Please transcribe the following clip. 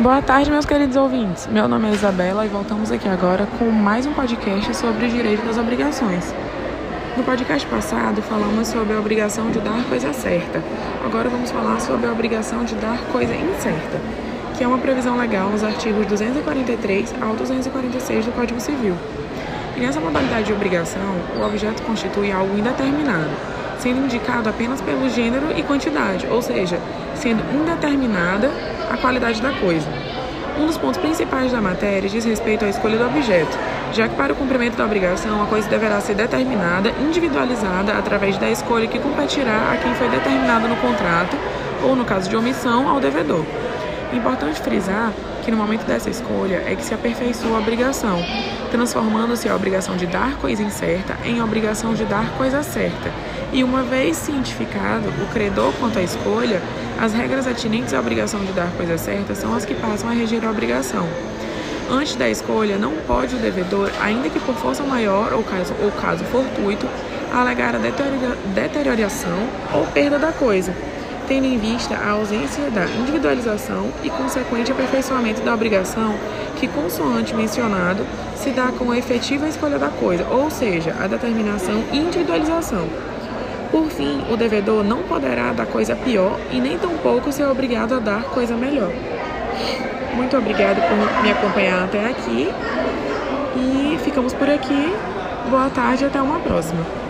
Boa tarde, meus queridos ouvintes. Meu nome é Isabela e voltamos aqui agora com mais um podcast sobre o direito das obrigações. No podcast passado, falamos sobre a obrigação de dar coisa certa. Agora vamos falar sobre a obrigação de dar coisa incerta, que é uma previsão legal nos artigos 243 ao 246 do Código Civil. E nessa modalidade de obrigação, o objeto constitui algo indeterminado, sendo indicado apenas pelo gênero e quantidade, ou seja, sendo indeterminada a qualidade da coisa. Um dos pontos principais da matéria diz respeito à escolha do objeto, já que para o cumprimento da obrigação a coisa deverá ser determinada, individualizada através da escolha que competirá a quem foi determinado no contrato ou, no caso de omissão, ao devedor. Importante frisar que no momento dessa escolha é que se aperfeiçoa a obrigação, transformando-se a obrigação de dar coisa incerta em obrigação de dar coisa certa. E uma vez cientificado o credor quanto à escolha, as regras atinentes à obrigação de dar coisa certa são as que passam a reger a obrigação. Antes da escolha, não pode o devedor, ainda que por força maior ou caso, ou caso fortuito, alegar a deterioração ou perda da coisa, tendo em vista a ausência da individualização e consequente aperfeiçoamento da obrigação, que, consoante mencionado, se dá com a efetiva escolha da coisa, ou seja, a determinação e individualização. Por fim, o devedor não poderá dar coisa pior e nem tampouco ser obrigado a dar coisa melhor. Muito obrigado por me acompanhar até aqui e ficamos por aqui. Boa tarde e até uma próxima.